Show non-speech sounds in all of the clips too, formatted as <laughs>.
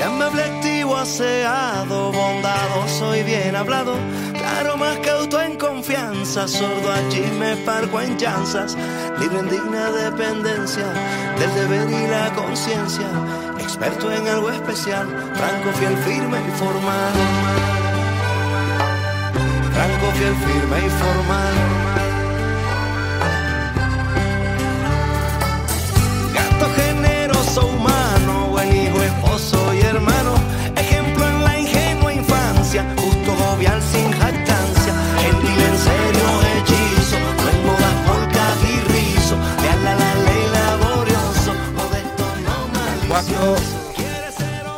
Sea amable, activo, aseado, bondadoso y bien hablado. Claro, más cauto en confianza, sordo allí me parco en chanzas. Libre en digna dependencia del deber y la conciencia. Experto en algo especial, franco, fiel, firme y formal. Franco, fiel, firme y formal.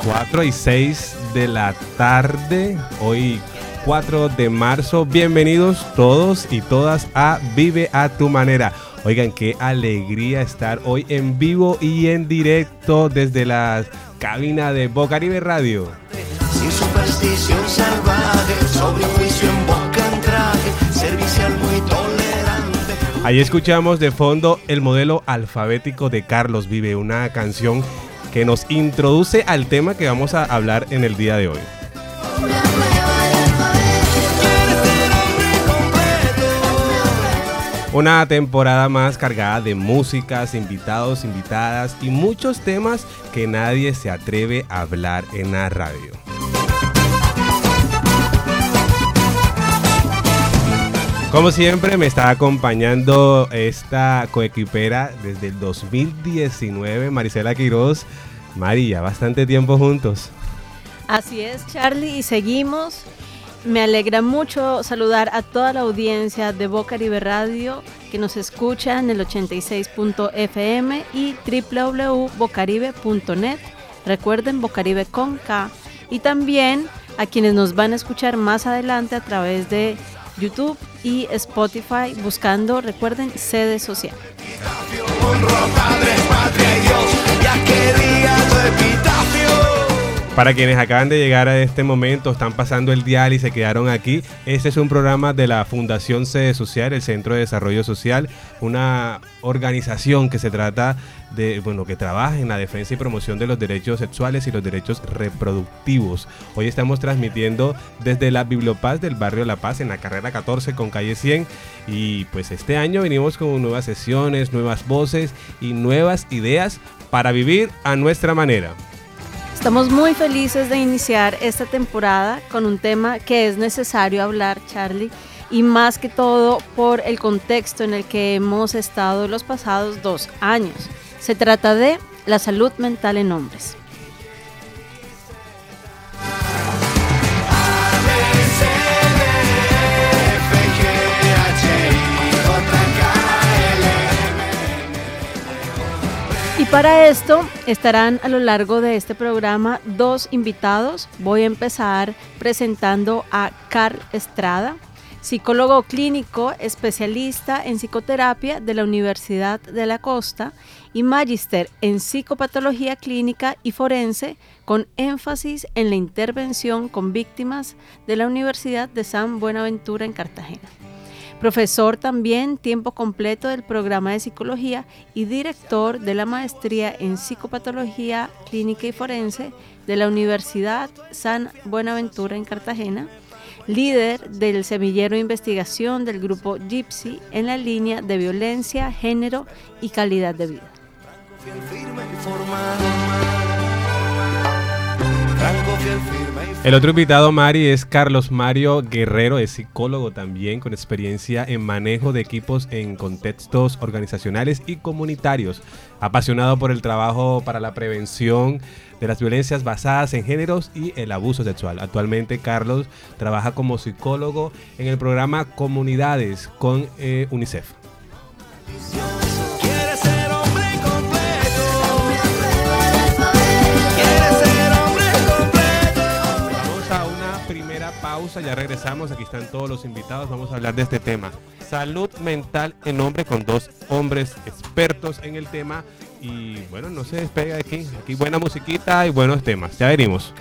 4 y 6 de la tarde, hoy 4 de marzo. Bienvenidos todos y todas a Vive a tu manera. Oigan, qué alegría estar hoy en vivo y en directo desde la cabina de Bocaribe Radio. Sin superstición salvaje, sobre juicio en boca en traje, servicial muy tolerante. Ahí escuchamos de fondo el modelo alfabético de Carlos Vive, una canción que nos introduce al tema que vamos a hablar en el día de hoy. Una temporada más cargada de músicas, invitados, invitadas y muchos temas que nadie se atreve a hablar en la radio. Como siempre me está acompañando esta coequipera desde el 2019, Marisela Quiroz. Mari, ya bastante tiempo juntos. Así es, Charlie, y seguimos. Me alegra mucho saludar a toda la audiencia de Bocaribe Radio que nos escucha en el 86.fm y www.bocaribe.net. Recuerden Bocaribe con K. Y también a quienes nos van a escuchar más adelante a través de YouTube y Spotify buscando, recuerden, sede social. Para quienes acaban de llegar a este momento, están pasando el dial y se quedaron aquí, este es un programa de la Fundación Sede Social, el Centro de Desarrollo Social, una organización que se trata de, bueno, que trabaja en la defensa y promoción de los derechos sexuales y los derechos reproductivos. Hoy estamos transmitiendo desde la Bibliopaz del barrio La Paz en la carrera 14 con calle 100 y pues este año venimos con nuevas sesiones, nuevas voces y nuevas ideas para vivir a nuestra manera. Estamos muy felices de iniciar esta temporada con un tema que es necesario hablar, Charlie, y más que todo por el contexto en el que hemos estado los pasados dos años. Se trata de la salud mental en hombres. Y para esto estarán a lo largo de este programa dos invitados. Voy a empezar presentando a Carl Estrada, psicólogo clínico, especialista en psicoterapia de la Universidad de la Costa y magíster en psicopatología clínica y forense con énfasis en la intervención con víctimas de la Universidad de San Buenaventura en Cartagena profesor también tiempo completo del programa de psicología y director de la maestría en psicopatología clínica y forense de la Universidad San Buenaventura en Cartagena, líder del semillero de investigación del grupo Gypsy en la línea de violencia, género y calidad de vida. El otro invitado, Mari, es Carlos Mario Guerrero, es psicólogo también con experiencia en manejo de equipos en contextos organizacionales y comunitarios. Apasionado por el trabajo para la prevención de las violencias basadas en géneros y el abuso sexual. Actualmente, Carlos trabaja como psicólogo en el programa Comunidades con eh, UNICEF. Ya regresamos, aquí están todos los invitados, vamos a hablar de este tema. Salud mental en hombre con dos hombres expertos en el tema. Y bueno, no se despega de aquí, aquí buena musiquita y buenos temas, ya venimos.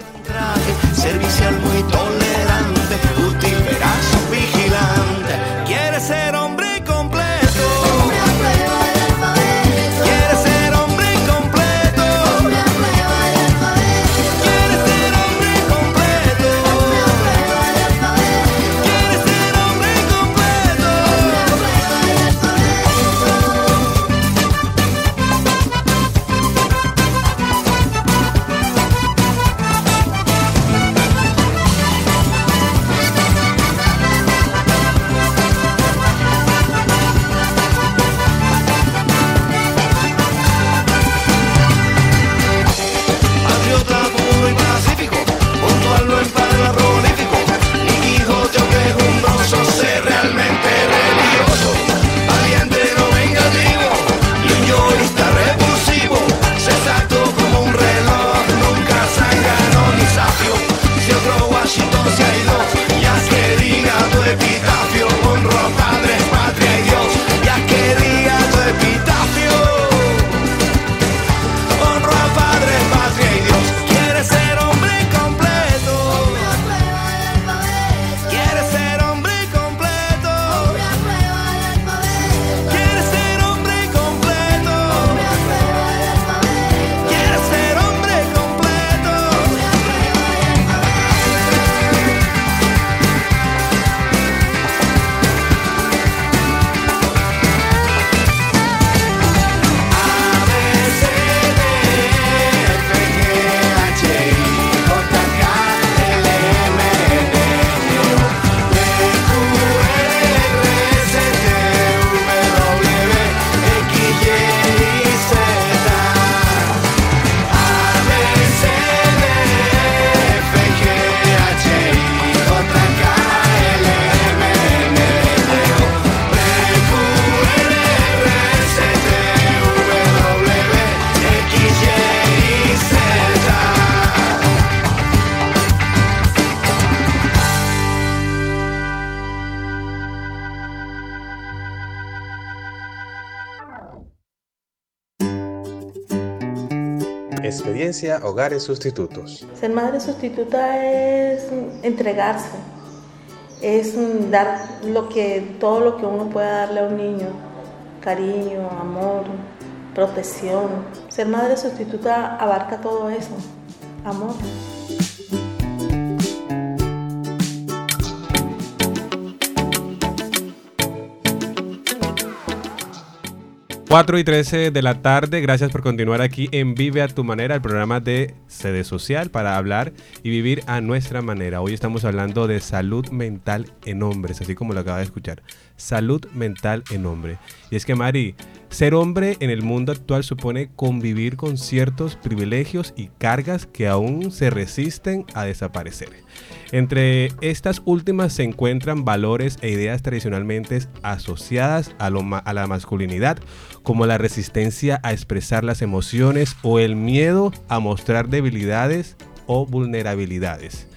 Hogares Sustitutos. Ser madre sustituta es entregarse, es dar lo que, todo lo que uno pueda darle a un niño, cariño, amor, protección. Ser madre sustituta abarca todo eso, amor. 4 y 13 de la tarde, gracias por continuar aquí en Vive a tu manera, el programa de sede social para hablar y vivir a nuestra manera. Hoy estamos hablando de salud mental en hombres, así como lo acaba de escuchar. Salud mental en hombre. Y es que Mari, ser hombre en el mundo actual supone convivir con ciertos privilegios y cargas que aún se resisten a desaparecer. Entre estas últimas se encuentran valores e ideas tradicionalmente asociadas a, la masculinidad, como la resistencia a expresar las emociones o el miedo a mostrar debilidades o vulnerabilidades.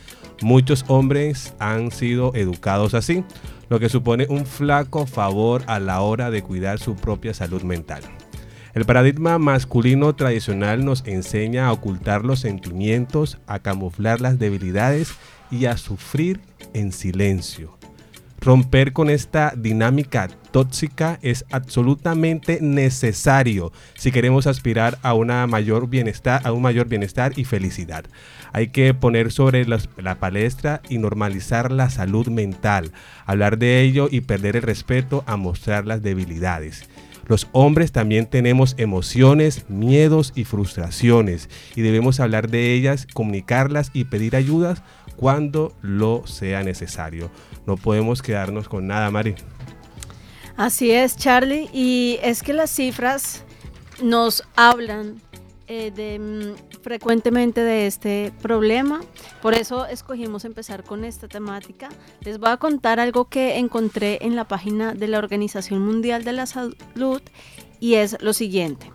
Muchos hombres han sido educados así, lo que supone un flaco favor a la hora de cuidar su propia salud mental. El paradigma masculino tradicional nos enseña a ocultar los sentimientos, a camuflar las debilidades y a sufrir en silencio. Romper con esta dinámica tóxica es absolutamente necesario si queremos aspirar a, una mayor bienestar, a un mayor bienestar y felicidad. Hay que poner sobre la palestra y normalizar la salud mental, hablar de ello y perder el respeto a mostrar las debilidades. Los hombres también tenemos emociones, miedos y frustraciones y debemos hablar de ellas, comunicarlas y pedir ayudas cuando lo sea necesario. No podemos quedarnos con nada, Mari. Así es, Charlie, y es que las cifras nos hablan eh, mm, frecuentemente de este problema. Por eso escogimos empezar con esta temática. Les voy a contar algo que encontré en la página de la Organización Mundial de la Salud y es lo siguiente.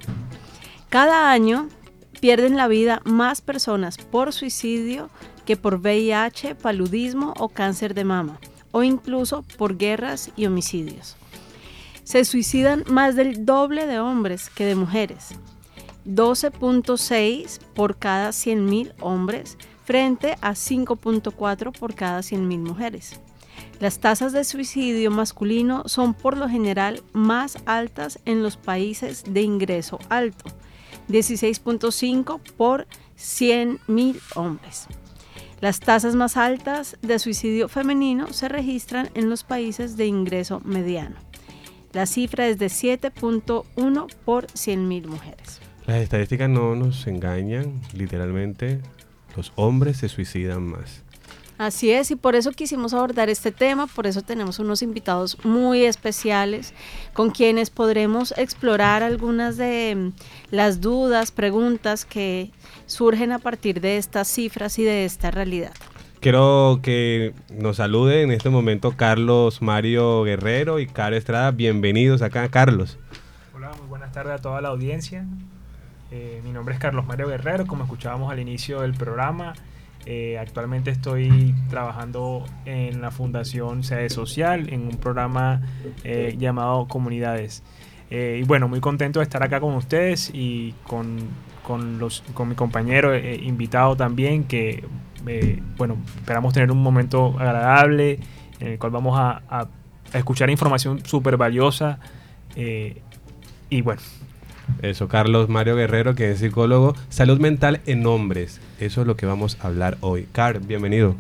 Cada año pierden la vida más personas por suicidio que por VIH, paludismo o cáncer de mama, o incluso por guerras y homicidios. Se suicidan más del doble de hombres que de mujeres. 12.6 por cada 100.000 hombres frente a 5.4 por cada 100.000 mujeres. Las tasas de suicidio masculino son por lo general más altas en los países de ingreso alto, 16.5 por 100.000 hombres. Las tasas más altas de suicidio femenino se registran en los países de ingreso mediano. La cifra es de 7.1 por 100.000 mujeres. Las estadísticas no nos engañan, literalmente los hombres se suicidan más. Así es, y por eso quisimos abordar este tema, por eso tenemos unos invitados muy especiales con quienes podremos explorar algunas de mm, las dudas, preguntas que surgen a partir de estas cifras y de esta realidad. Quiero que nos salude en este momento Carlos Mario Guerrero y Caro Estrada. Bienvenidos acá, Carlos. Hola, muy buenas tardes a toda la audiencia. Eh, mi nombre es Carlos Mario Guerrero, como escuchábamos al inicio del programa. Eh, actualmente estoy trabajando en la Fundación Sede Social, en un programa eh, llamado Comunidades. Eh, y bueno, muy contento de estar acá con ustedes y con, con, los, con mi compañero invitado también, que bueno, esperamos tener un momento agradable en el cual vamos a, escuchar información súper valiosa. y bueno, eso, Carlos Mario Guerrero, que es psicólogo. Salud mental en hombres. Eso es lo que vamos a hablar hoy. Car, bienvenido.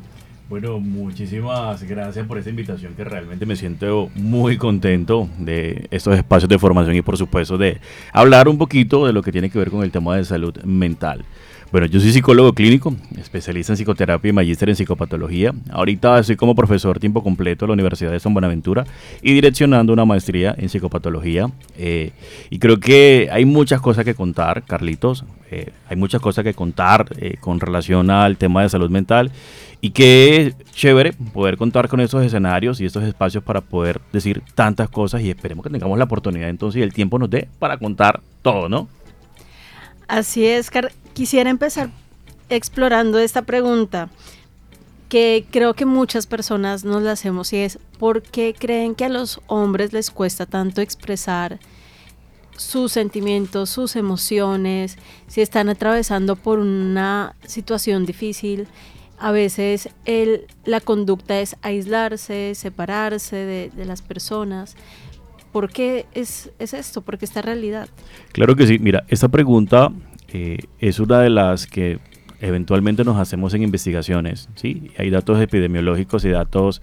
Bueno, muchísimas gracias por esta invitación que realmente me siento muy contento de estos espacios de formación y por supuesto de hablar un poquito de lo que tiene que ver con el tema de salud mental. Bueno, yo soy psicólogo clínico, especialista en psicoterapia y magíster en psicopatología. Ahorita soy como profesor tiempo completo en la Universidad de San Buenaventura y direccionando una maestría en psicopatología. Eh, y creo que hay muchas cosas que contar, Carlitos. Eh, hay muchas cosas que contar eh, con relación al tema de salud mental y que chévere poder contar con estos escenarios y estos espacios para poder decir tantas cosas y esperemos que tengamos la oportunidad entonces y el tiempo nos dé para contar todo, ¿no? Así es, quisiera empezar explorando esta pregunta que creo que muchas personas nos la hacemos y es ¿por qué creen que a los hombres les cuesta tanto expresar sus sentimientos, sus emociones, si están atravesando por una situación difícil. A veces el, la conducta es aislarse, separarse de, las personas. ¿Por qué es, es esto? ¿Por qué esta realidad? Claro que sí. Mira, esta pregunta eh, es una de las que eventualmente nos hacemos en investigaciones. ¿sí? Hay datos epidemiológicos y datos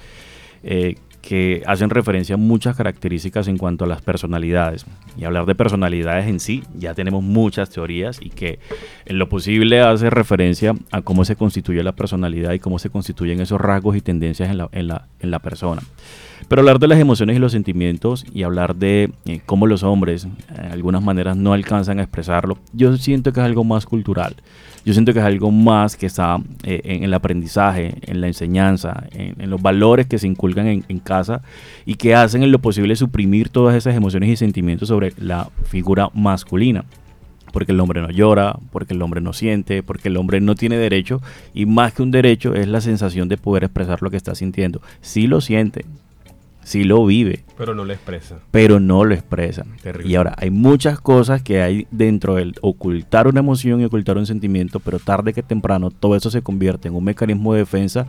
eh, que hacen referencia a muchas características en cuanto a las personalidades. Y hablar de personalidades en sí, ya tenemos muchas teorías y que en lo posible hace referencia a cómo se constituye la personalidad y cómo se constituyen esos rasgos y tendencias en la, en la, en la persona. Pero hablar de las emociones y los sentimientos y hablar de eh, cómo los hombres, eh, de algunas maneras, no alcanzan a expresarlo, yo siento que es algo más cultural. Yo siento que es algo más que está eh, en el aprendizaje, en la enseñanza, en, los valores que se inculcan en, en, casa y que hacen en lo posible suprimir todas esas emociones y sentimientos sobre la figura masculina porque el hombre no llora, porque el hombre no siente, porque el hombre no tiene derecho y más que un derecho es la sensación de poder expresar lo que está sintiendo. Sí lo siente, sí lo vive. Pero no lo expresa. Pero no lo expresa. Terrible. Y ahora, hay muchas cosas que hay dentro del ocultar una emoción y ocultar un sentimiento, pero tarde que temprano todo eso se convierte en un mecanismo de defensa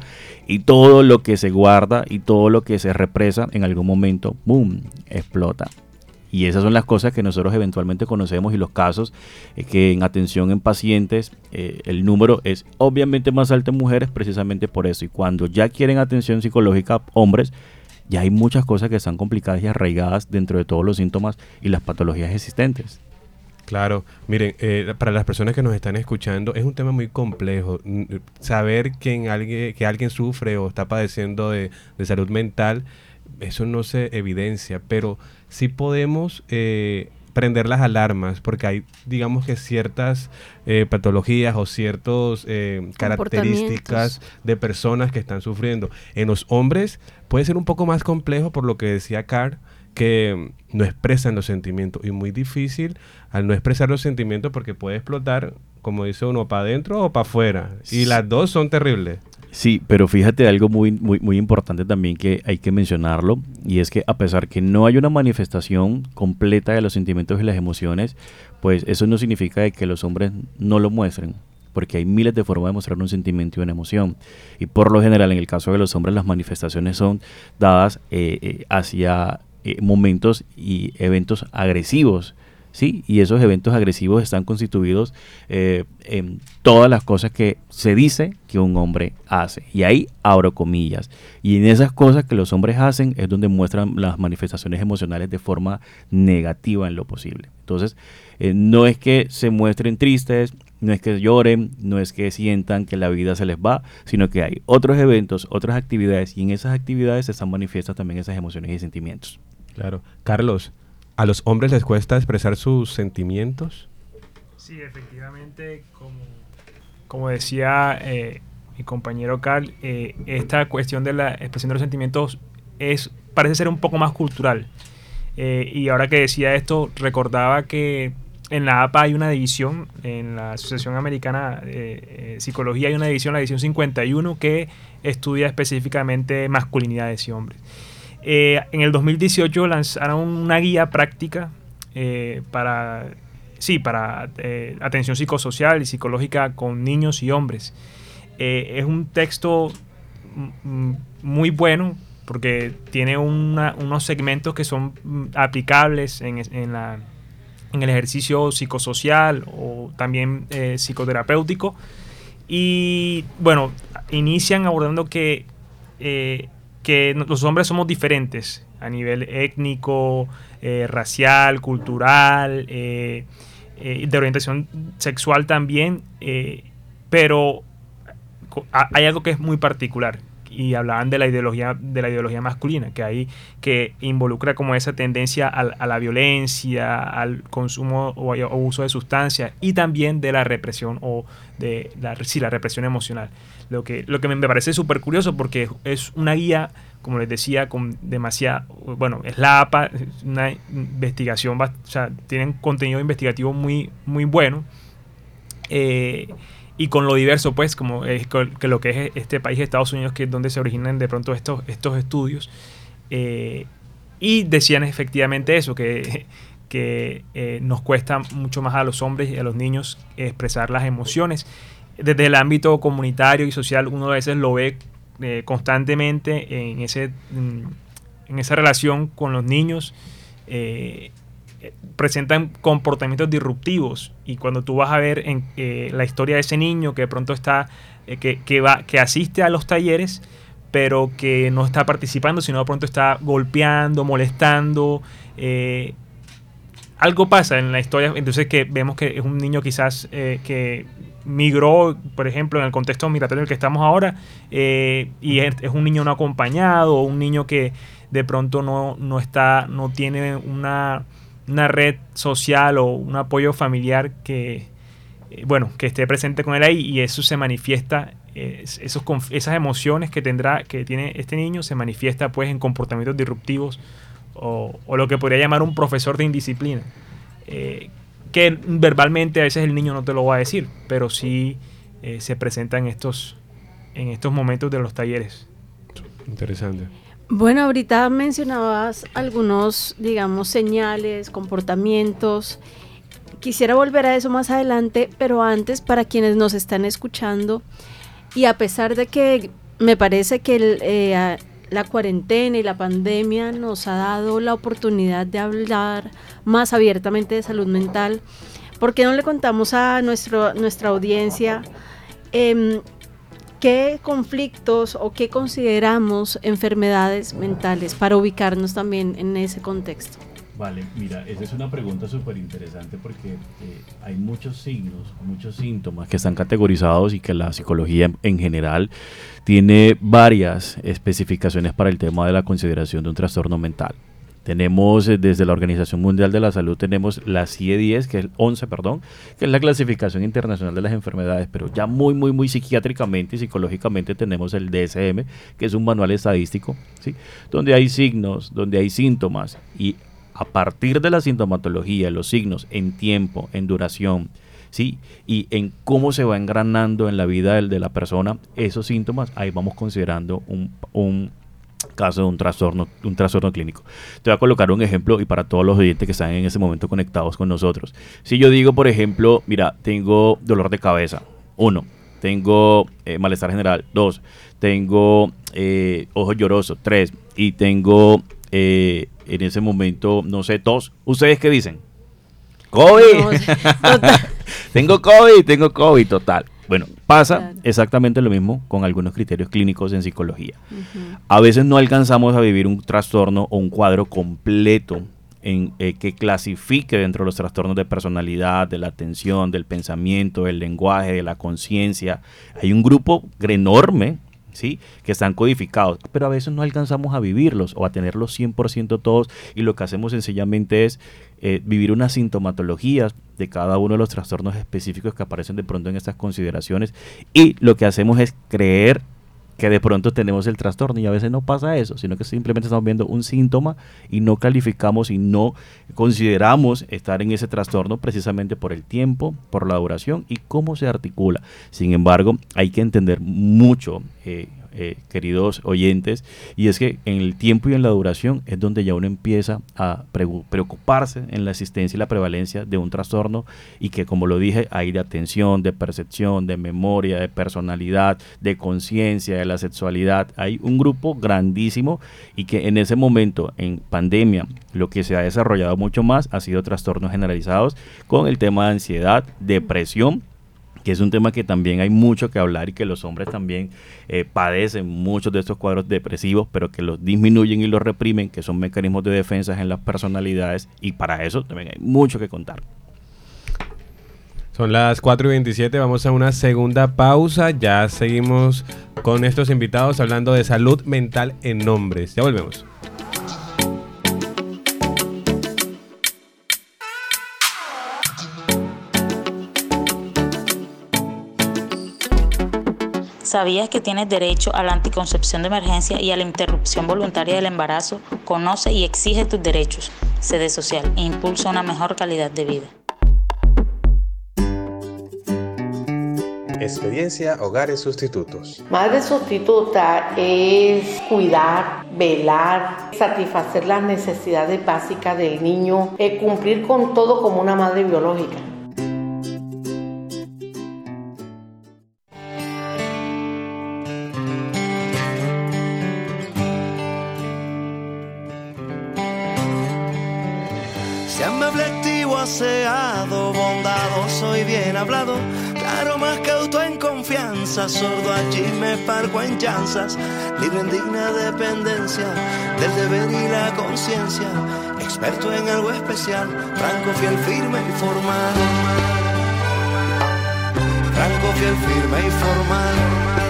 y todo lo que se guarda y todo lo que se represa en algún momento, ¡boom!, explota. Y esas son las cosas que nosotros eventualmente conocemos y los casos eh, que en atención en pacientes eh, el número es obviamente más alto en mujeres precisamente por eso. Y cuando ya quieren atención psicológica hombres, ya hay muchas cosas que están complicadas y arraigadas dentro de todos los síntomas y las patologías existentes. Claro, miren, eh, para las personas que nos están escuchando, es un tema muy complejo. Saber que, alguien, que alguien sufre o está padeciendo de, de, salud mental, eso no se evidencia, pero sí podemos eh, prender las alarmas, porque hay, digamos que ciertas eh, patologías o ciertas eh, características de personas que están sufriendo. En los hombres puede ser un poco más complejo, por lo que decía Carr, que no expresan los sentimientos y muy difícil al no expresar los sentimientos porque puede explotar, como dice uno, para adentro o para afuera. Y las dos son terribles. Sí, pero fíjate algo muy, muy, muy importante también que hay que mencionarlo, y es que a pesar que no hay una manifestación completa de los sentimientos y las emociones, pues eso no significa que los hombres no lo muestren, porque hay miles de formas de mostrar un sentimiento y una emoción. Y por lo general, en el caso de los hombres, las manifestaciones son dadas eh, eh, hacia eh, momentos y eventos agresivos ¿sí? Y esos eventos agresivos están constituidos eh, en todas las cosas que se dice que un hombre hace. Y ahí abro comillas. Y en esas cosas que los hombres hacen es donde muestran las manifestaciones emocionales de forma negativa en lo posible. Entonces, eh, no es que se muestren tristes, no es que lloren, no es que sientan que la vida se les va, sino que hay otros eventos, otras actividades y en esas actividades se están manifiestas también esas emociones y sentimientos. Claro. Carlos, ¿A los hombres les cuesta expresar sus sentimientos? Sí, efectivamente, como, decía eh, mi compañero Carl, eh, esta cuestión de la expresión de los sentimientos es, parece ser un poco más cultural. Eh, y ahora que decía esto, recordaba que en la APA hay una división, en la Asociación Americana de Psicología hay una división, la división 51, que estudia específicamente masculinidades y hombres. Eh, en el 2018 lanzaron una guía práctica eh, para, sí, para eh, atención psicosocial y psicológica con niños y hombres. es un texto muy bueno porque tiene unos segmentos que son mm, aplicables en, el ejercicio psicosocial o también psicoterapéutico. Y bueno, inician abordando que que los hombres somos diferentes a nivel étnico, eh, racial, cultural, eh, eh, de orientación sexual también, pero hay algo que es muy particular y hablaban de la ideología de la ideología masculina que hay que involucra como esa tendencia a, la violencia al consumo o, uso de sustancias y también de la represión o de la, sí, la represión emocional lo que, lo que me parece súper curioso porque es una guía, como les decía, con demasiada, bueno, es la APA, una investigación, o sea, tienen contenido investigativo muy, muy bueno. Eh, y con lo diverso, pues, como es que lo que es este país, Estados Unidos, que es donde se originan de pronto estos, estos estudios. Eh, y decían efectivamente eso, que, <laughs> que eh, nos cuesta mucho más a los hombres y a los niños expresar las emociones. Desde el ámbito comunitario y social uno a veces lo ve eh, constantemente en, ese, en esa relación con los niños. Eh, presentan comportamientos disruptivos y cuando tú vas a ver en, la historia de ese niño que de pronto está que, que, va que asiste a los talleres pero que no está participando sino de pronto está golpeando molestando algo pasa en la historia, entonces que vemos que es un niño quizás eh, que migró, por ejemplo, en el contexto migratorio en el que estamos ahora, eh, y es, un niño no acompañado, o un niño que de pronto no, no está, no tiene una, una, red social o un apoyo familiar que, eh, bueno, que esté presente con él ahí, y eso se manifiesta, esos, esas emociones que tendrá, que tiene este niño, se manifiesta pues en comportamientos disruptivos o, lo que podría llamar un profesor de indisciplina. Eh, que verbalmente a veces el niño no te lo va a decir, pero sí eh, se presenta en estos, en estos momentos de los talleres. Interesante. Bueno, ahorita mencionabas algunos, digamos, señales, comportamientos. Quisiera volver a eso más adelante, pero antes, para quienes nos están escuchando, y a pesar de que me parece que el, eh, la cuarentena y la pandemia nos ha dado la oportunidad de hablar más abiertamente de salud mental. ¿Por qué no le contamos a nuestro, nuestra audiencia em, qué conflictos o qué consideramos enfermedades mentales para ubicarnos también en ese contexto? Vale, mira, esa es una pregunta súper interesante porque eh, hay muchos signos, muchos síntomas que están categorizados y que la psicología en general tiene varias especificaciones para el tema de la consideración de un trastorno mental. Tenemos eh, desde la Organización Mundial de la Salud, tenemos la CIE-10, que es el 11, perdón, que es la clasificación internacional de las enfermedades, pero ya muy, muy, muy psiquiátricamente y psicológicamente tenemos el DSM, que es un manual estadístico, ¿sí? donde hay signos, donde hay síntomas y a partir de la sintomatología, los signos en tiempo, en duración, ¿sí? Y en cómo se va engranando en la vida de la persona esos síntomas, ahí vamos considerando un, caso de un trastorno, un trastorno clínico. Te voy a colocar un ejemplo y para todos los oyentes que están en ese momento conectados con nosotros. Si yo digo, por ejemplo, mira, tengo dolor de cabeza, uno, tengo eh, malestar general, dos, tengo eh, ojos llorosos, tres, y tengo eh, en ese momento, no sé, tos. ¿Ustedes qué dicen? COVID. <laughs> tengo COVID, tengo COVID, total. Bueno, pasa exactamente lo mismo con algunos criterios clínicos en psicología. A veces no alcanzamos a vivir un trastorno o un cuadro completo en, eh, que clasifique dentro de los trastornos de personalidad, de la atención, del pensamiento, del lenguaje, de la conciencia. Hay un grupo enorme que están codificados, pero a veces no alcanzamos a vivirlos o a tenerlos 100% todos. Y lo que hacemos sencillamente es eh, vivir unas sintomatologías de cada uno de los trastornos específicos que aparecen de pronto en estas consideraciones. Y lo que hacemos es creer que de pronto tenemos el trastorno y a veces no pasa eso, sino que simplemente estamos viendo un síntoma y no calificamos y no consideramos estar en ese trastorno precisamente por el tiempo, por la duración y cómo se articula. Sin embargo, hay que entender mucho eh, eh, queridos oyentes, y es que en el tiempo y en la duración es donde ya uno empieza a preocuparse en la existencia y la prevalencia de un trastorno y que como lo dije, hay de atención, de percepción, de memoria, de personalidad, de conciencia, de la sexualidad, hay un grupo grandísimo y que en ese momento, en pandemia, lo que se ha desarrollado mucho más ha sido trastornos generalizados con el tema de ansiedad, depresión, que es un tema que también hay mucho que hablar y que los hombres también eh, padecen muchos de estos cuadros depresivos, pero que los disminuyen y los reprimen, que son mecanismos de defensa en las personalidades y para eso también hay mucho que contar. Son las 4 y 27, vamos a una segunda pausa, ya seguimos con estos invitados hablando de salud mental en hombres, ya volvemos. ¿Sabías que tienes derecho a la anticoncepción de emergencia y a la interrupción voluntaria del embarazo? Conoce y exige tus derechos. Sede social e impulsa una mejor calidad de vida. Experiencia Hogares Sustitutos. Madre sustituta es cuidar, velar, satisfacer las necesidades básicas del niño, eh, cumplir con todo como una madre biológica. Cauto en confianza, sordo a chismes, parco en chanzas, libre en digna dependencia del deber y la conciencia, experto en algo especial, franco, fiel, firme y formal. Franco, fiel, firme y formal.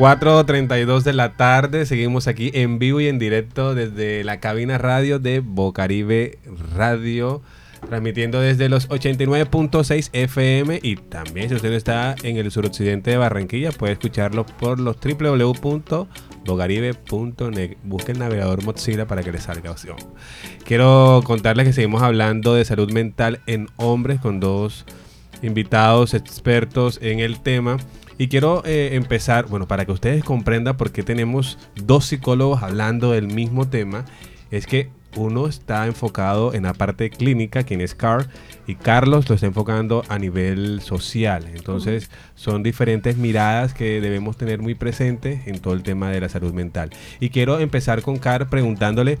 4.32 de la tarde, seguimos aquí en vivo y en directo desde la cabina radio de Bocaribe Radio, transmitiendo desde los 89.6 FM y también si usted está en el suroccidente de Barranquilla puede escucharlo por los www.bocaribe.net. Busque el navegador Mozilla para que le salga opción. Quiero contarles que seguimos hablando de salud mental en hombres con dos invitados expertos en el tema. Y quiero eh, empezar, bueno, para que ustedes comprendan por qué tenemos dos psicólogos hablando del mismo tema, es que uno está enfocado en la parte clínica, quien es Carl, y Carlos lo está enfocando a nivel social. Entonces, son diferentes miradas que debemos tener muy presentes en todo el tema de la salud mental. Y quiero empezar con Carl preguntándole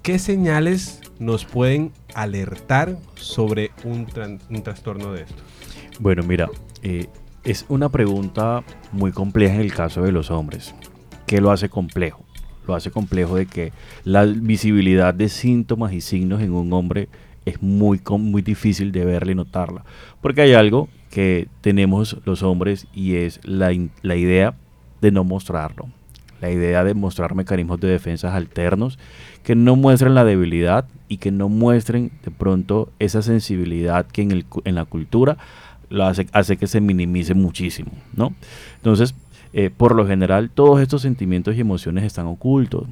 qué señales nos pueden alertar sobre un, tran- un trastorno de esto. Bueno, mira, eh, es una pregunta muy compleja en el caso de los hombres. ¿Qué lo hace complejo? Lo hace complejo de que la visibilidad de síntomas y signos en un hombre es muy, muy difícil de verla y notarla. Porque hay algo que tenemos los hombres y es la, la idea de no mostrarlo. La idea de mostrar mecanismos de defensa alternos que no muestren la debilidad y que no muestren de pronto esa sensibilidad que en, el en la cultura lo hace, hace que se minimice muchísimo, ¿no? Entonces, eh, por lo general, todos estos sentimientos y emociones están ocultos.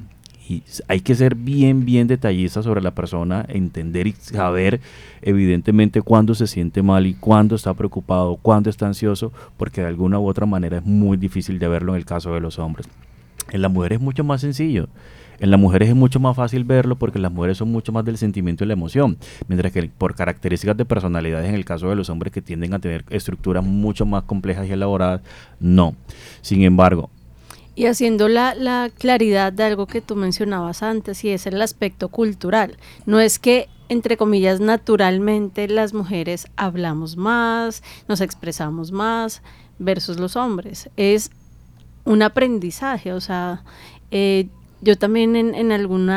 Y hay que ser bien, bien detallista sobre la persona, entender y saber evidentemente cuándo se siente mal y cuándo está preocupado, cuándo está ansioso, porque de alguna u otra manera es muy difícil de verlo en el caso de los hombres. En la mujer es mucho más sencillo. En las mujeres es mucho más fácil verlo porque las mujeres son mucho más del sentimiento y la emoción, mientras que por características de personalidades en el caso de los hombres que tienden a tener estructuras mucho más complejas y elaboradas, no. Sin embargo, Y haciendo la, la claridad de algo que tú mencionabas antes, y es el aspecto cultural. No es que, entre comillas, naturalmente las mujeres hablamos más, nos expresamos más versus los hombres. Es un aprendizaje, o sea, eh, yo también en, en algún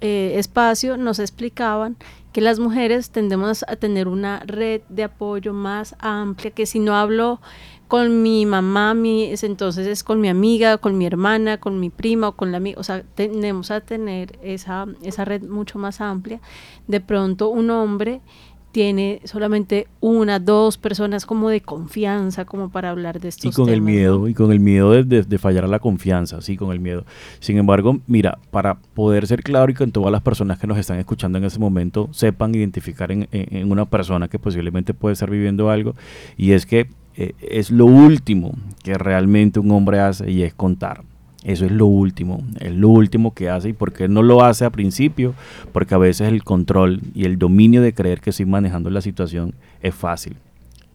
espacio nos explicaban que las mujeres tendemos a tener una red de apoyo más amplia, que si no hablo con mi mamá, mi, es- entonces es con mi amiga, con mi hermana, con mi prima o con la amiga, o sea, tendemos a tener esa, esa red mucho más amplia. De pronto un hombre tiene solamente una, dos personas como de confianza como para hablar de estos y con el miedo, y con el miedo de, de- de fallar a la confianza, sí, con el miedo. Sin embargo, mira, para poder ser claro y que todas las personas que nos están escuchando en ese momento sepan identificar en, en- en una persona que posiblemente puede estar viviendo algo, y es que eh, es lo último que realmente un hombre hace y es contar. Eso es lo último, es lo último que hace y por qué no lo hace a principio, porque a veces el control y el dominio de creer que estoy manejando la situación es fácil.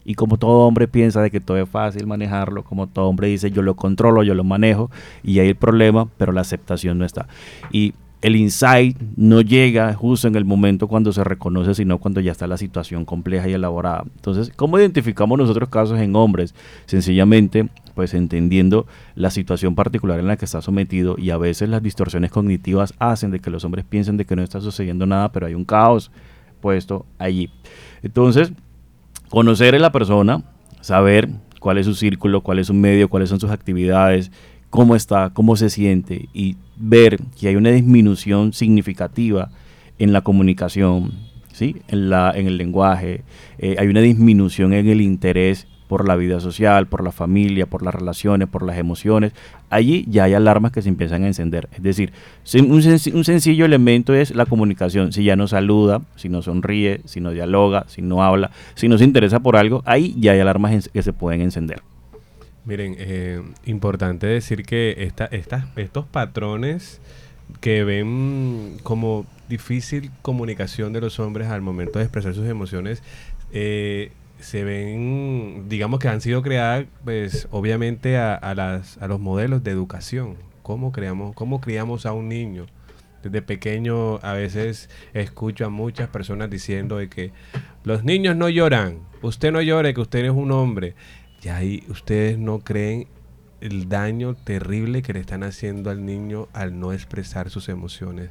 Y como todo hombre piensa de que todo es fácil manejarlo, como todo hombre dice yo lo controlo, yo lo manejo, y hay el problema, pero la aceptación no está. Y el insight no llega justo en el momento cuando se reconoce, sino cuando ya está la situación compleja y elaborada. Entonces, ¿cómo identificamos nosotros casos en hombres? Sencillamente, pues entendiendo la situación particular en la que está sometido y a veces las distorsiones cognitivas hacen de que los hombres piensen de que no está sucediendo nada, pero hay un caos puesto allí. Entonces, conocer a la persona, saber cuál es su círculo, cuál es su medio, cuáles son sus actividades, cómo está, cómo se siente y ver que hay una disminución significativa en la comunicación, ¿sí? en, la, en el lenguaje, eh, hay una disminución en el interés por la vida social, por la familia, por las relaciones, por las emociones, allí ya hay alarmas que se empiezan a encender. Es decir, un, senc- un sencillo elemento es la comunicación. Si ya no saluda, si no sonríe, si no dialoga, si no habla, si no se interesa por algo, ahí ya hay alarmas que se pueden encender. Miren, eh, importante decir que esta, estas, estos patrones que ven como difícil comunicación de los hombres al momento de expresar sus emociones, eh, se ven, digamos que han sido creadas, pues obviamente a, las, a los modelos de educación. ¿Cómo, creamos, ¿Cómo criamos a un niño? Desde pequeño a veces escucho a muchas personas diciendo de que los niños no lloran, usted no llore, que usted es un hombre. Y ahí ustedes no creen el daño terrible que le están haciendo al niño al no expresar sus emociones.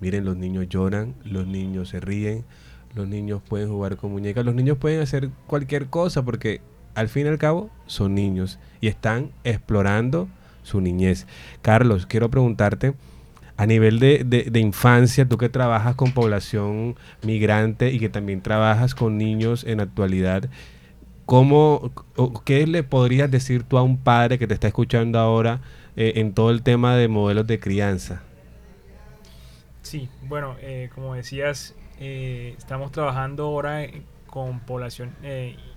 Miren, los niños lloran, los niños se ríen, los niños pueden jugar con muñecas, los niños pueden hacer cualquier cosa porque al fin y al cabo son niños y están explorando su niñez. Carlos, quiero preguntarte, a nivel de, de- infancia, tú que trabajas con población migrante y que también trabajas con niños en actualidad, ¿cómo, ¿qué le podrías decir tú a un padre que te está escuchando ahora eh, en todo el tema de modelos de crianza? Sí, bueno, eh, como decías, eh, estamos trabajando ahora con población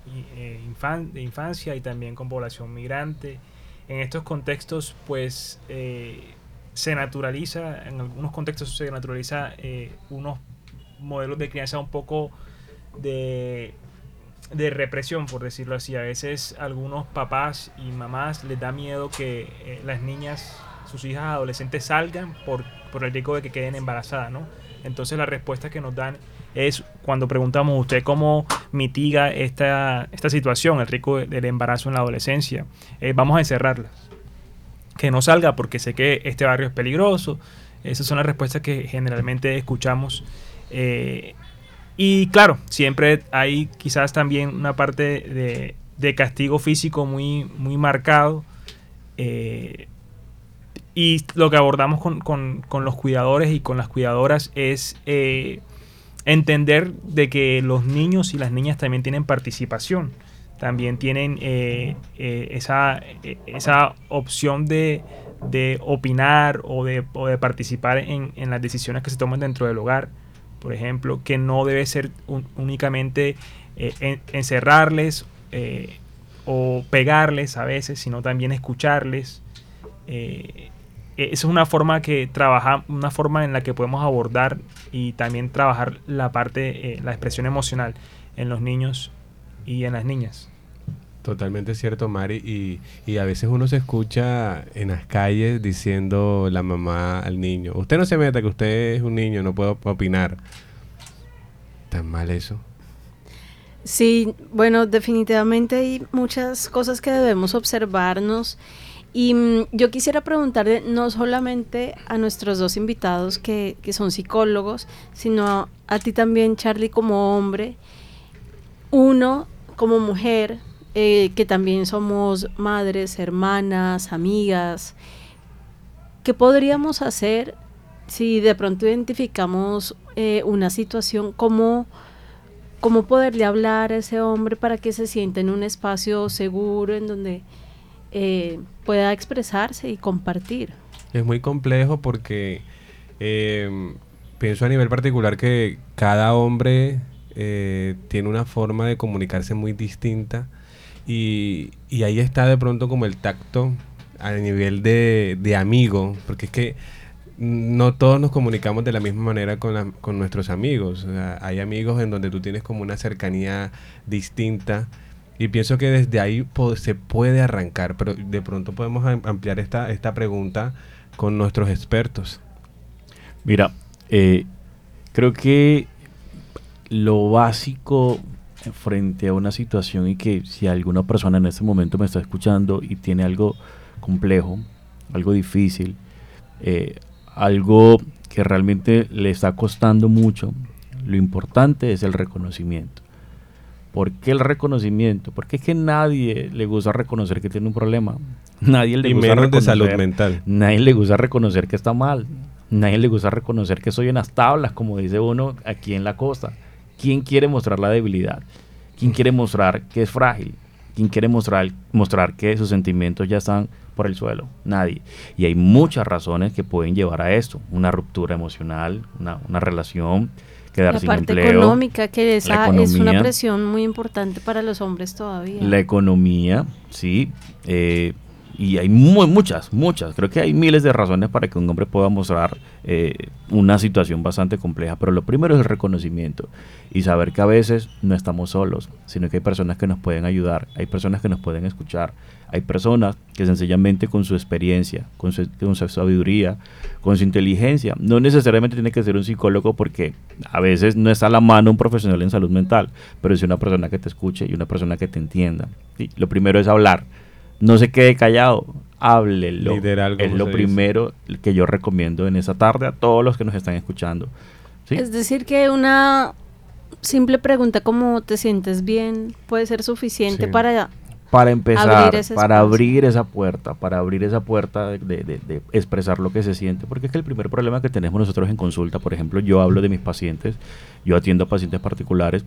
infan- de infancia y también con población migrante. En estos contextos, pues, se naturaliza, en algunos contextos se naturaliza unos modelos de crianza un poco de, de represión, por decirlo así. A veces algunos papás y mamás les da miedo que eh, las niñas, sus hijas adolescentes salgan por, por el riesgo de que queden embarazadas, ¿no? Entonces la respuesta que nos dan es cuando preguntamos usted cómo mitiga esta, esta situación, el riesgo de- del embarazo en la adolescencia. Eh, vamos a encerrarlas. Que no salga porque sé que este barrio es peligroso. Esas son las respuestas que generalmente escuchamos. eh, Y claro, siempre hay quizás también una parte de, de castigo físico muy, muy marcado. Eh, y lo que abordamos con, con, con, los cuidadores y con las cuidadoras es eh, entender de que los niños y las niñas también tienen participación, también tienen eh, eh, esa, esa, opción de, de opinar o de, o de participar en, en, las decisiones que se toman dentro del hogar, por ejemplo, que no debe ser únicamente en, encerrarles o pegarles a veces, sino también escucharles. esa es una forma que trabaja, una forma en la que podemos abordar y también trabajar la parte, eh, la expresión emocional en los niños y en las niñas. Totalmente cierto, Mari. Y, y, a veces uno se escucha en las calles diciendo la mamá al niño, usted no se meta que usted es un niño, no puedo opinar. ¿Tan mal eso? Sí, bueno, definitivamente hay muchas cosas que debemos observarnos y mm, yo quisiera preguntarle no solamente a nuestros dos invitados que, que son psicólogos, sino a, a, ti también, Charlie, como hombre, uno como mujer, eh, que también somos madres, hermanas, amigas. ¿Qué podríamos hacer si de pronto identificamos eh, una situación como cómo poderle hablar a ese hombre para que se sienta en un espacio seguro en donde eh, pueda expresarse y compartir. Es muy complejo porque eh, pienso a nivel particular que cada hombre tiene una forma de comunicarse muy distinta y, y, ahí está de pronto como el tacto a nivel de, de amigo, porque es que no todos nos comunicamos de la misma manera con, con nuestros amigos. Hay amigos en donde tú tienes como una cercanía distinta y pienso que desde ahí se puede arrancar, pero de pronto podemos ampliar esta, esta pregunta con nuestros expertos. Mira, eh, creo que lo básico frente a una situación y que si alguna persona en este momento me está escuchando y tiene algo complejo, algo difícil, eh, algo que realmente le está costando mucho, lo importante es el reconocimiento. ¿Por qué el reconocimiento? Porque es que nadie le gusta reconocer que tiene un problema. <laughs> Nadie le y gusta menos de salud mental. Nadie le gusta reconocer que está mal. Nadie le gusta reconocer que soy en las tablas, como dice uno aquí en la costa. ¿Quién quiere mostrar la debilidad? ¿Quién quiere mostrar que es frágil? ¿Quién quiere mostrar, mostrar que sus sentimientos ya están por el suelo? Nadie. Y hay muchas razones que pueden llevar a esto. Una ruptura emocional, una, una relación, quedar la sin parte empleo. económica, que esa economía, es una presión muy importante para los hombres todavía. La economía, sí. Eh, y hay muy, muchas, muchas. Creo que hay miles de razones para que un hombre pueda mostrar eh, una situación bastante compleja. Pero lo primero es el reconocimiento y saber que a veces no estamos solos, sino que hay personas que nos pueden ayudar, hay personas que nos pueden escuchar, hay personas que sencillamente con su experiencia, con su, con su, sabiduría, con su inteligencia, no necesariamente tiene que ser un psicólogo porque a veces no está a la mano un profesional en salud mental, pero es una persona que te escuche y una persona que te entienda. Lo primero es hablar, no se quede callado, háblelo. Liderazgo, es lo primero dice. que yo recomiendo en esa tarde a todos los que nos están escuchando. ¿sí? Es decir, que una simple pregunta como te sientes bien puede ser suficiente Sí. para para empezar, Abrir para abrir esa puerta, para abrir esa puerta de, de- de- de expresar lo que se siente, porque es que el primer problema que tenemos nosotros en consulta, por ejemplo, yo hablo de mis pacientes, yo atiendo a pacientes particulares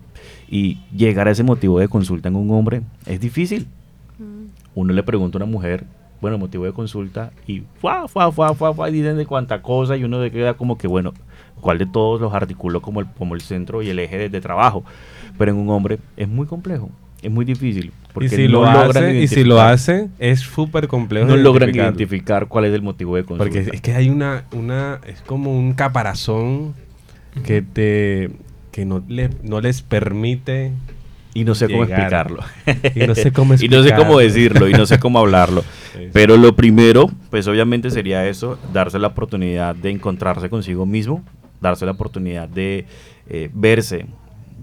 y llegar a ese motivo de consulta en un hombre es difícil. Uno le pregunta a una mujer, bueno, motivo de consulta y fuá, fuá, fuá, fuá, fuá, y dicen de cuánta cosa y uno de queda como que, bueno, ¿cuál de todos los articulo como el, como el centro y el eje de, de trabajo? Pero en un hombre es muy complejo, es muy difícil. Y si, lo hace, y si lo hace, es súper complejo. no logran identificar cuál es el motivo de consulta. Porque es que hay una, una, es como un caparazón que te, que no, le, no les permite <laughs> y no sé cómo explicarlo. Y no sé cómo y no sé cómo decirlo, y no sé cómo hablarlo. <laughs> Pero lo primero, pues obviamente sería eso, darse la oportunidad de encontrarse consigo mismo, darse la oportunidad de eh, verse,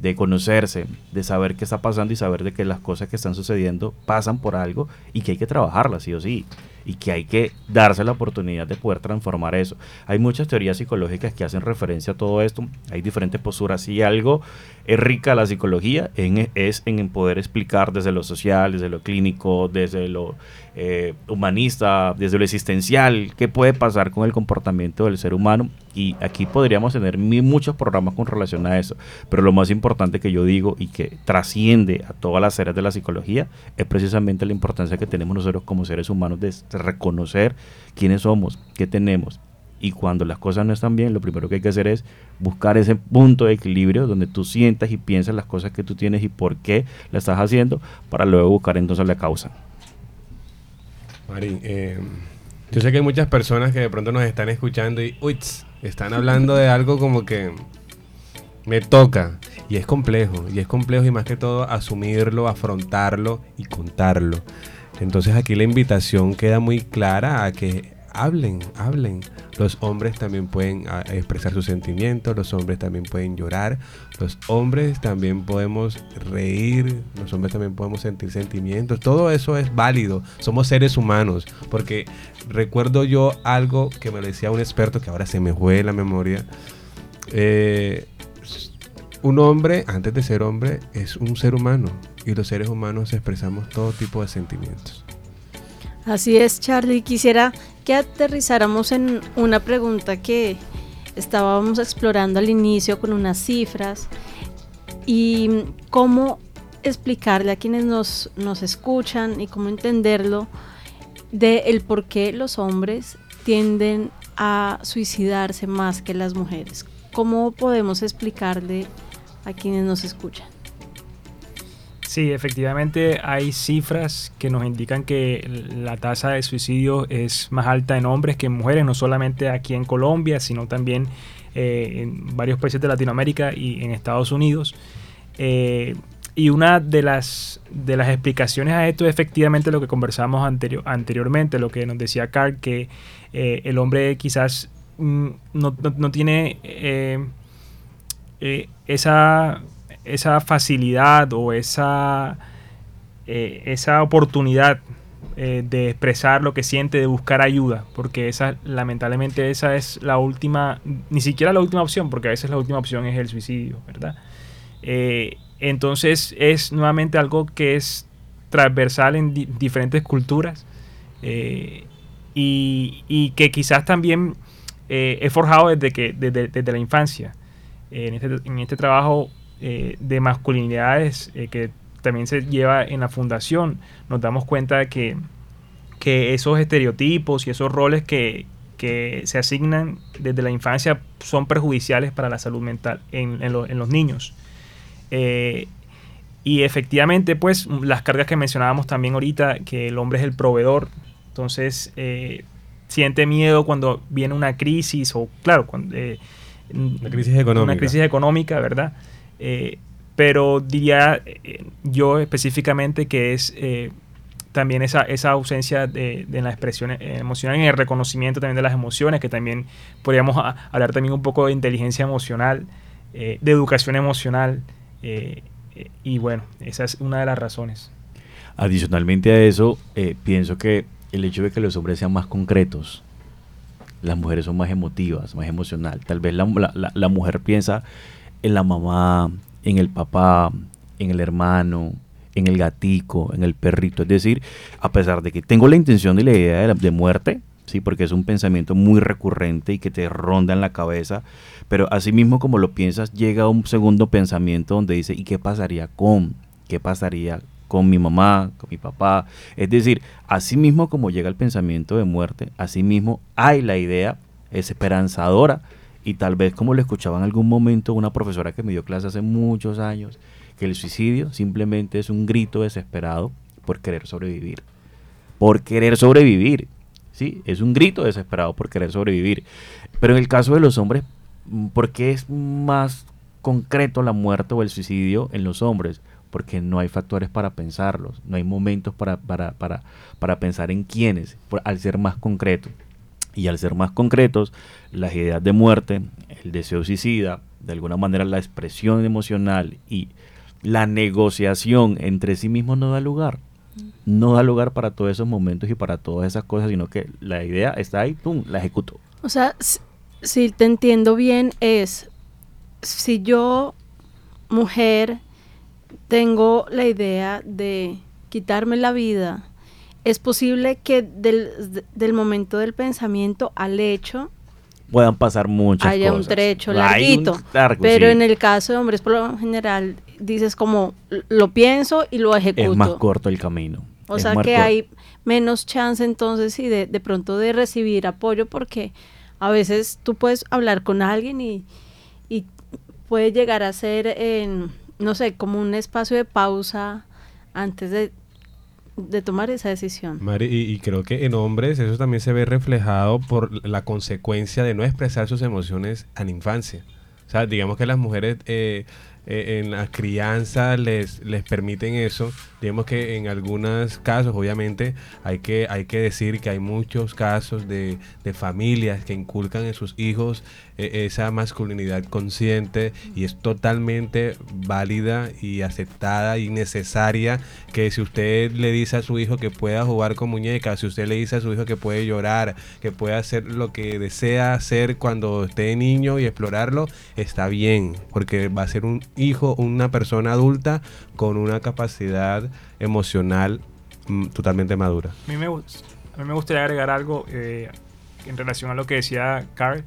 de conocerse, de saber qué está pasando y saber de que las cosas que están sucediendo pasan por algo y que hay que trabajarlas, sí o sí. Y que hay que darse la oportunidad de poder transformar eso. Hay muchas teorías psicológicas que hacen referencia a todo esto, hay diferentes posturas y algo es rica la psicología es en poder explicar desde lo social, desde lo clínico, desde lo eh, humanista, desde lo existencial, qué puede pasar con el comportamiento del ser humano. Y aquí podríamos tener muchos programas con relación a eso. Pero lo más importante que yo digo y que trasciende a todas las áreas de la psicología es precisamente la importancia que tenemos nosotros como seres humanos de reconocer quiénes somos, qué tenemos. Y cuando las cosas no están bien, lo primero que hay que hacer es buscar ese punto de equilibrio donde tú sientas y piensas las cosas que tú tienes y por qué la estás haciendo para luego buscar entonces la causa. Mari, eh, yo sé que hay muchas personas que de pronto nos están escuchando y uy, están hablando de algo como que me toca. Y es complejo, y es complejo y más que todo asumirlo, afrontarlo y contarlo. Entonces aquí la invitación queda muy clara a que hablen, hablen. Los hombres también pueden ah, expresar sus sentimientos, los hombres también pueden llorar, los hombres también podemos reír, los hombres también podemos sentir sentimientos. Todo eso es válido, somos seres humanos. Porque recuerdo yo algo que me decía un experto que ahora se me fue la memoria. Eh, un hombre, antes de ser hombre, es un ser humano. Y los seres humanos expresamos todo tipo de sentimientos. Así es, Charlie. Quisiera que aterrizáramos en una pregunta que estábamos explorando al inicio con unas cifras y cómo explicarle a quienes nos, nos escuchan y cómo entenderlo de el por qué los hombres tienden a suicidarse más que las mujeres. ¿Cómo podemos explicarle a quienes nos escuchan? Sí, efectivamente hay cifras que nos indican que la tasa de suicidio es más alta en hombres que en mujeres, no solamente aquí en Colombia, sino también eh, en varios países de Latinoamérica y en Estados Unidos. Eh, y una de las, de las explicaciones a esto es efectivamente lo que conversamos anterior, anteriormente, lo que nos decía Carl, que eh, el hombre quizás mm, no, no, tiene esa esa facilidad o esa, eh, esa oportunidad eh, de expresar lo que siente, de buscar ayuda, porque esa, lamentablemente esa es la última, ni siquiera la última opción, porque a veces la última opción es el suicidio, ¿verdad? Eh, entonces es nuevamente algo que es transversal en diferentes culturas y, que quizás también he forjado desde, que, desde, la infancia. En este, en este trabajo eh, de masculinidades eh, que también se lleva en la fundación, nos damos cuenta de que, que esos estereotipos y esos roles que, que, se asignan desde la infancia son perjudiciales para la salud mental en, en, los niños. Eh, y efectivamente, pues las cargas que mencionábamos también ahorita, que el hombre es el proveedor, entonces siente miedo cuando viene una crisis o, claro, cuando... una crisis económica. Una crisis económica, ¿verdad? Eh, pero diría eh, yo específicamente que es eh, también esa, esa ausencia de, la expresión emocional y el reconocimiento también de las emociones, que también podríamos hablar también un poco de inteligencia emocional, de educación emocional, y bueno, esa es una de las razones. Adicionalmente a eso, pienso que el hecho de que los hombres sean más concretos, las mujeres son más emotivas, más emocional. Tal vez la, la mujer piensa en la mamá, en el papá, en el hermano, en el gatico, en el perrito. Es decir, a pesar de que tengo la intención y la idea de, muerte, sí, porque es un pensamiento muy recurrente y que te ronda en la cabeza, pero así mismo como lo piensas, llega un segundo pensamiento donde dice, ¿y qué pasaría con? ¿Qué pasaría con mi mamá, con mi papá? Es decir, así mismo como llega el pensamiento de muerte, así mismo hay la idea, es esperanzadora y tal vez como lo escuchaba en algún momento una profesora que me dio clase hace muchos años, que el suicidio simplemente es un grito desesperado por querer sobrevivir. Por querer sobrevivir. Sí, es un grito desesperado por querer sobrevivir. Pero en el caso de los hombres, ¿por qué es más concreto la muerte o el suicidio en los hombres? Porque no hay factores para pensarlos, no hay momentos para, para, para, para pensar en quiénes, al ser más concreto. Y al ser más concretos, las ideas de muerte, el deseo suicida, de alguna manera la expresión emocional y la negociación entre sí mismos no da lugar. no da lugar para todos esos momentos y para todas esas cosas, sino que la idea está ahí, ¡pum!, la ejecuto. O sea, si te entiendo bien, es si yo, mujer, tengo la idea de quitarme la vida, es posible que del, momento del pensamiento al hecho puedan pasar muchas haya un trecho larguito. pero en el caso de hombres, por lo general, dices como lo pienso y lo ejecuto. Es más corto el camino. O sea que hay menos chance entonces y de, de pronto de recibir apoyo porque a veces tú puedes hablar con alguien y, y puede llegar a ser en, no sé, como un espacio de pausa antes de, de tomar esa decisión. Mari, y, creo que en hombres eso también se ve reflejado por la consecuencia de no expresar sus emociones a la infancia. O sea, digamos que las mujeres eh, eh, en la crianza les, les permiten eso. Digamos que en algunos casos, obviamente, hay que, hay que decir que hay muchos casos de, de familias que inculcan en sus hijos e, esa masculinidad consciente y es totalmente válida y aceptada y necesaria que si usted le dice a su hijo que pueda jugar con muñecas, si usted le dice a su hijo que puede llorar, que puede hacer lo que desea hacer cuando esté niño y explorarlo, está bien, porque va a ser un hijo, una persona adulta con una capacidad emocional mm, totalmente madura. A mí me, a mí me gustaría agregar algo eh, en relación a lo que decía Carl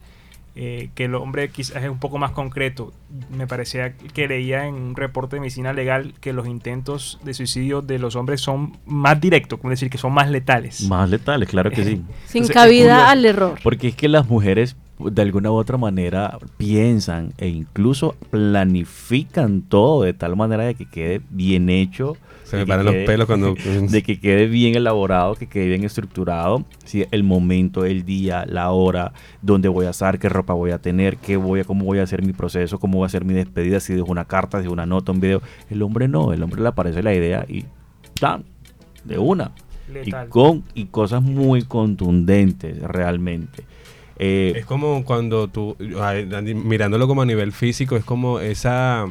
eh, que el hombre quizás es un poco más concreto. Me parecía que leía en un reporte de medicina legal que los intentos de suicidio de los hombres son más directos, como decir, que son más letales. Más letales, claro que sí. Sin cabida al error. Porque es que las mujeres de alguna u otra manera piensan e incluso planifican todo de tal manera de que quede bien hecho se me paran los pelos cuando... <laughs> De que quede bien elaborado, que quede bien estructurado. ¿sí? El momento, el día, la hora, dónde voy a estar, qué ropa voy a tener, qué voy a, cómo voy a hacer mi proceso, cómo voy a hacer mi despedida, si dejo una carta, si dejo una nota, un video. El hombre no, el hombre le aparece la idea y ¡tan! De una. Y con y cosas muy contundentes realmente. Eh, es como cuando tú, mirándolo como a nivel físico, es como esa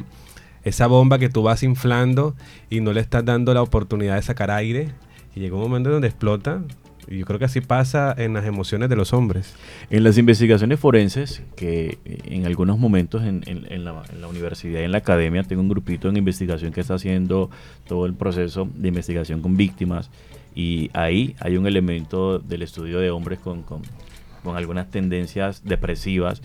esa bomba que tú vas inflando y no le estás dando la oportunidad de sacar aire y llega un momento donde explota. Y yo creo que así pasa en las emociones de los hombres. En las investigaciones forenses, que en algunos momentos en, la, universidad y en la academia tengo un grupito en investigación que está haciendo todo el proceso de investigación con víctimas. Y ahí hay un elemento del estudio de hombres con, con, con algunas tendencias depresivas.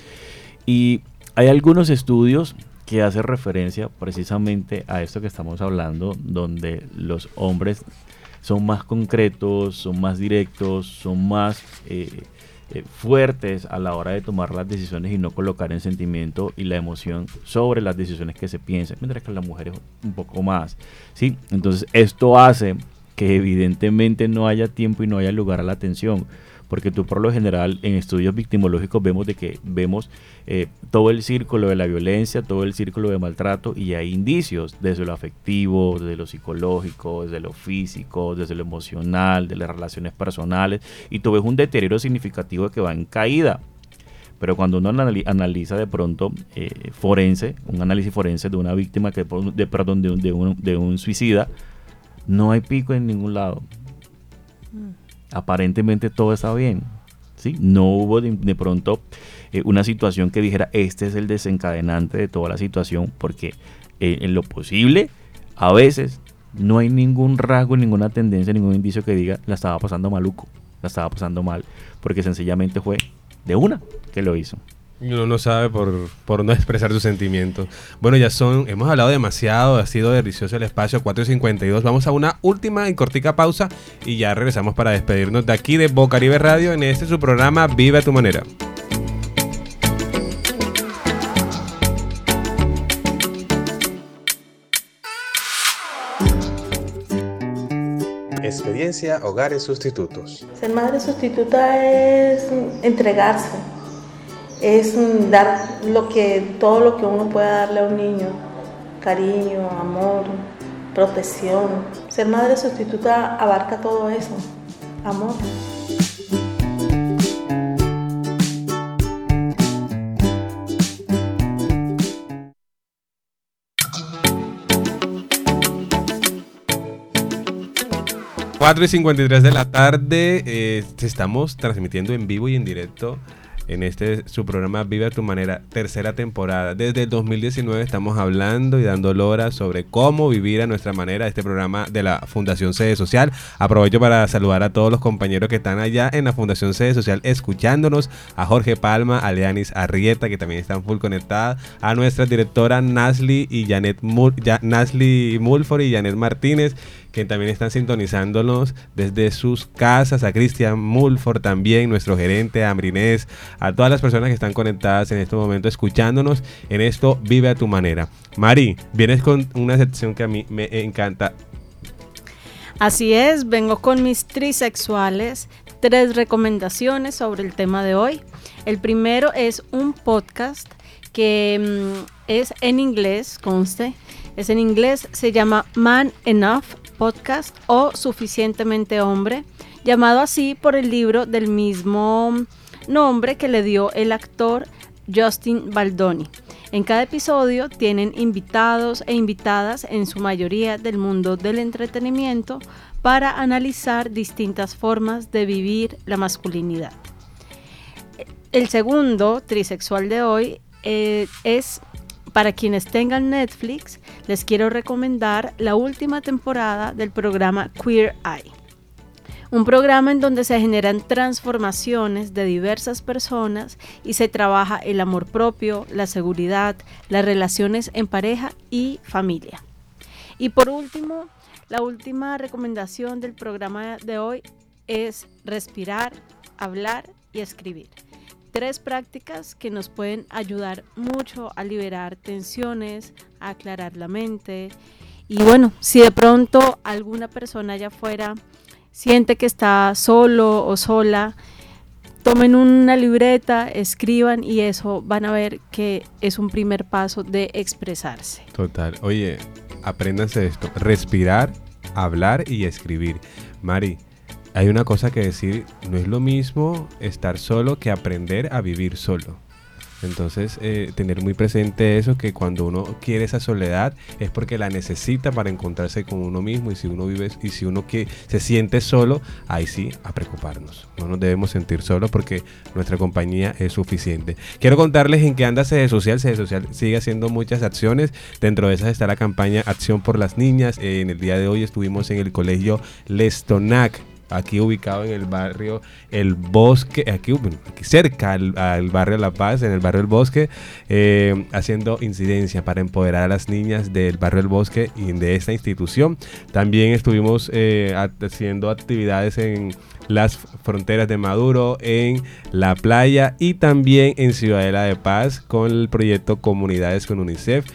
Y hay algunos estudios que hace referencia precisamente a esto que estamos hablando, donde los hombres son más concretos, son más directos, son más eh, eh, fuertes a la hora de tomar las decisiones y no colocar el sentimiento y la emoción sobre las decisiones que se piensan, mientras que la mujer es un poco más. ¿sí? Entonces esto hace que evidentemente no haya tiempo y no haya lugar a la atención porque tú por lo general en estudios victimológicos vemos de que vemos eh, todo el círculo de la violencia, todo el círculo de maltrato y hay indicios desde lo afectivo, desde lo psicológico, desde lo físico, desde lo emocional, de las relaciones personales y tú ves un deterioro significativo que va en caída. Pero cuando uno analiza de pronto eh, forense, un análisis forense de una víctima que de, perdón, de un, de un, de un suicida, no hay pico en ningún lado. Aparentemente todo está bien. ¿sí? No hubo de, pronto eh, una situación que dijera, este es el desencadenante de toda la situación, porque eh, en lo posible, a veces no hay ningún rasgo, ninguna tendencia, ningún indicio que diga, la estaba pasando maluco, la estaba pasando mal, porque sencillamente fue de una que lo hizo. Uno no sabe por, por no <laughs> expresar sus sentimientos. Bueno, ya son, hemos hablado demasiado, ha sido delicioso el espacio 452. Vamos a una última y cortica pausa y ya regresamos para despedirnos de aquí de Bocaribe Radio en este su programa Vive a tu manera. Experiencia Hogares Sustitutos. Ser madre sustituta es entregarse es dar lo que, todo lo que uno pueda darle a un niño, cariño, amor, protección. Ser madre sustituta abarca todo eso, amor. 4 y 53 de la tarde. Eh, estamos transmitiendo en vivo y en directo en este su programa Vive a tu manera, tercera temporada. Desde el 2019 estamos hablando y dando lora sobre cómo vivir a nuestra manera este programa de la Fundación Sede Social. Aprovecho para saludar a todos los compañeros que están allá en la Fundación Sede Social escuchándonos, a Jorge Palma, a Leanis Arrieta que también están full conectadas, a nuestra directora Nasli y Janet Nasli Mulford y Janet Martínez que también están sintonizándonos desde sus casas, a Cristian Mulford también, nuestro gerente, a Amrinés, a todas las personas que están conectadas en este momento escuchándonos en esto Vive a tu manera. Mari, vienes con una sección que a mí me encanta. Así es, vengo con mis trisexuales, tres recomendaciones sobre el tema de hoy. El primero es un podcast que mm, es en inglés, conste, es en inglés, se llama Man Enough Podcast o Suficientemente Hombre, llamado así por el libro del mismo nombre que le dio el actor Justin Baldoni. En cada episodio tienen invitados e invitadas, en su mayoría del mundo del entretenimiento, para analizar distintas formas de vivir la masculinidad. El segundo trisexual de hoy eh, es para quienes tengan Netflix, les quiero recomendar la última temporada del programa Queer Eye. Un programa en donde se generan transformaciones de diversas personas y se trabaja el amor propio, la seguridad, las relaciones en pareja y familia. Y por último, la última recomendación del programa de hoy es respirar, hablar y escribir tres prácticas que nos pueden ayudar mucho a liberar tensiones, aclarar la mente. Y bueno, si de pronto alguna persona allá afuera siente que está solo o sola, tomen una libreta, escriban y eso van a ver que es un primer paso de expresarse. Total. Oye, apréndanse esto, respirar, hablar y escribir. Mari, hay una cosa que decir, no es lo mismo estar solo que aprender a vivir solo. Entonces, eh, tener muy presente eso, que cuando uno quiere esa soledad es porque la necesita para encontrarse con uno mismo y si uno vive y si uno que se siente solo, ahí sí, a preocuparnos. No nos debemos sentir solos porque nuestra compañía es suficiente. Quiero contarles en qué anda Sede Social. Sede Social sigue haciendo muchas acciones. Dentro de esas está la campaña Acción por las Niñas. en el día de hoy estuvimos en el colegio Lestonac aquí ubicado en el barrio El Bosque, aquí, cerca al, barrio La Paz, en el barrio El Bosque, eh, haciendo incidencia para empoderar a las niñas del barrio El Bosque y de esta institución. También estuvimos eh, haciendo actividades en las fronteras de Maduro, en la playa y también en Ciudadela de Paz con el proyecto Comunidades con UNICEF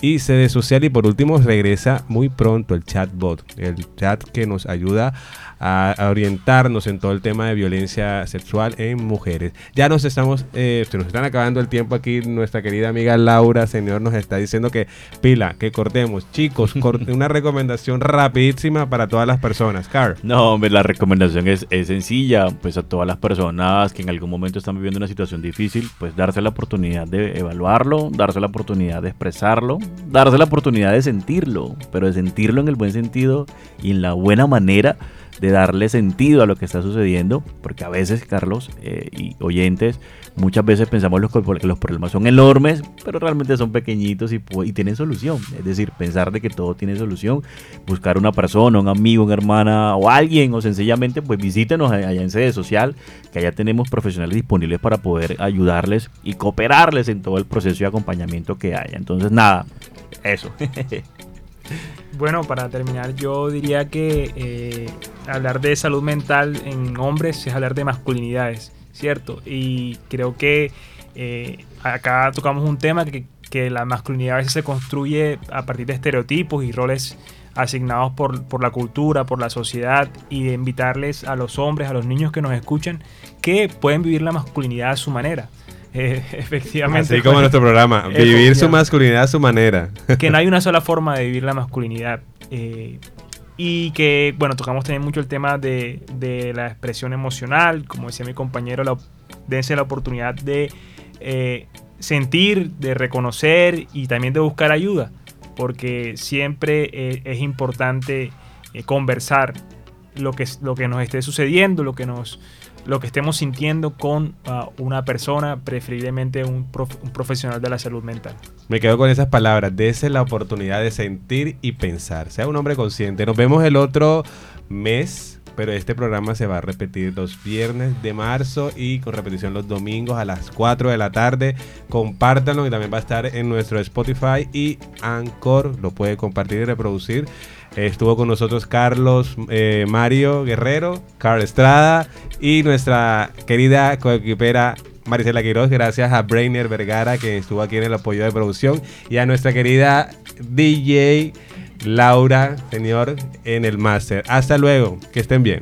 y sede social y por último regresa muy pronto el chatbot, el chat que nos ayuda a, orientarnos en todo el tema de violencia sexual en mujeres. Ya nos estamos, eh, se nos están acabando el tiempo aquí. Nuestra querida amiga Laura, señor, nos está diciendo que pila, que cortemos. Chicos, <laughs> una recomendación rapidísima para todas las personas. Car. No, hombre, la recomendación es, es sencilla. Pues a todas las personas que en algún momento están viviendo una situación difícil, pues darse la oportunidad de evaluarlo, darse la oportunidad de expresarlo, darse la oportunidad de sentirlo, pero de sentirlo en el buen sentido y en la buena manera de darle sentido a lo que está sucediendo, porque a veces, Carlos eh, y oyentes, muchas veces pensamos que los problemas son enormes, pero realmente son pequeñitos y, tienen solución. Es decir, pensar de que todo tiene solución, buscar una persona, un amigo, una hermana o alguien, o sencillamente, pues visítenos allá en sede social, que allá tenemos profesionales disponibles para poder ayudarles y cooperarles en todo el proceso de acompañamiento que haya. Entonces, nada, eso. <laughs> Bueno, para terminar, yo diría que eh, hablar de salud mental en hombres es hablar de masculinidades, ¿cierto? Y creo que eh, acá tocamos un tema que, que, la masculinidad a veces se construye a partir de estereotipos y roles asignados por, por, la cultura, por la sociedad, y de invitarles a los hombres, a los niños que nos escuchan, que pueden vivir la masculinidad a su manera. Eh, <laughs> efectivamente. Así como nuestro programa, vivir su masculinidad a su manera. <laughs> Que no hay una <laughs> sola forma de vivir la masculinidad. Eh, y que, bueno, tocamos también mucho el tema de, de, la expresión emocional, como decía mi compañero, la, dense la oportunidad de eh, sentir, de reconocer y también de buscar ayuda, porque siempre es importante conversar lo que, lo que nos esté sucediendo, lo que nos lo que estemos sintiendo con uh, una persona, preferiblemente un, profesional de la salud mental. Me quedo con esas palabras, dése la oportunidad de sentir y pensar, sea un hombre consciente. Nos vemos el otro mes, pero este programa se va a repetir los viernes de marzo y con repetición los domingos a las 4 de la tarde. Compártanlo y también va a estar en nuestro Spotify y Anchor, lo puede compartir y reproducir. Estuvo con nosotros Carlos eh, Mario Guerrero, Carl Estrada y nuestra querida coequipera Marisela Quiroz, gracias a Brainer Vergara que estuvo aquí en el apoyo de producción y a nuestra querida DJ Laura, señor, en el máster. Hasta luego, que estén bien.